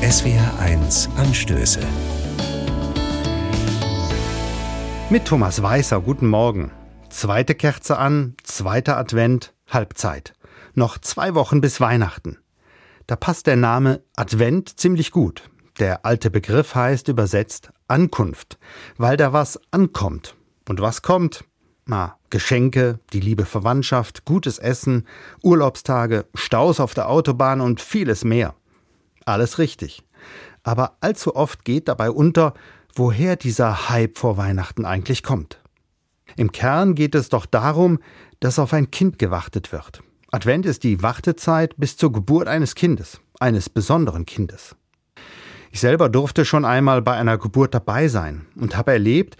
SWR1 Anstöße. Mit Thomas Weißer, guten Morgen. Zweite Kerze an, zweiter Advent, Halbzeit. Noch zwei Wochen bis Weihnachten. Da passt der Name Advent ziemlich gut. Der alte Begriff heißt übersetzt Ankunft, weil da was ankommt. Und was kommt? Na, Geschenke, die liebe Verwandtschaft, gutes Essen, Urlaubstage, Staus auf der Autobahn und vieles mehr. Alles richtig. Aber allzu oft geht dabei unter, woher dieser Hype vor Weihnachten eigentlich kommt. Im Kern geht es doch darum, dass auf ein Kind gewartet wird. Advent ist die Wartezeit bis zur Geburt eines Kindes, eines besonderen Kindes. Ich selber durfte schon einmal bei einer Geburt dabei sein und habe erlebt,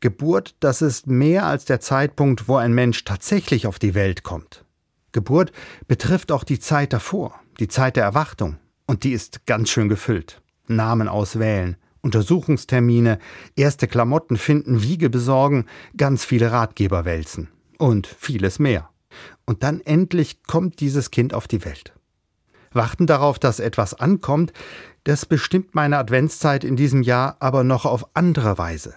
Geburt, das ist mehr als der Zeitpunkt, wo ein Mensch tatsächlich auf die Welt kommt. Geburt betrifft auch die Zeit davor, die Zeit der Erwartung, und die ist ganz schön gefüllt. Namen auswählen, Untersuchungstermine, erste Klamotten finden, Wiege besorgen, ganz viele Ratgeber wälzen und vieles mehr. Und dann endlich kommt dieses Kind auf die Welt. Warten darauf, dass etwas ankommt, das bestimmt meine Adventszeit in diesem Jahr aber noch auf andere Weise.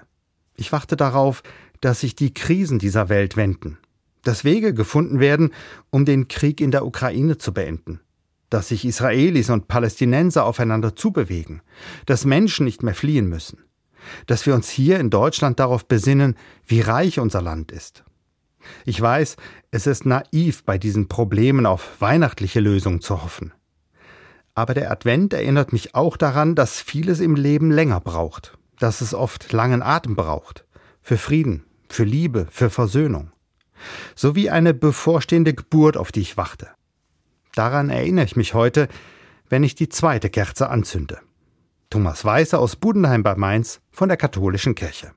Ich warte darauf, dass sich die Krisen dieser Welt wenden, dass Wege gefunden werden, um den Krieg in der Ukraine zu beenden, dass sich Israelis und Palästinenser aufeinander zubewegen, dass Menschen nicht mehr fliehen müssen, dass wir uns hier in Deutschland darauf besinnen, wie reich unser Land ist. Ich weiß, es ist naiv, bei diesen Problemen auf weihnachtliche Lösungen zu hoffen. Aber der Advent erinnert mich auch daran, dass vieles im Leben länger braucht, dass es oft langen Atem braucht, für Frieden, für Liebe, für Versöhnung, sowie eine bevorstehende Geburt, auf die ich warte. Daran erinnere ich mich heute, wenn ich die zweite Kerze anzünde. Thomas Weißer aus Budenheim bei Mainz von der Katholischen Kirche.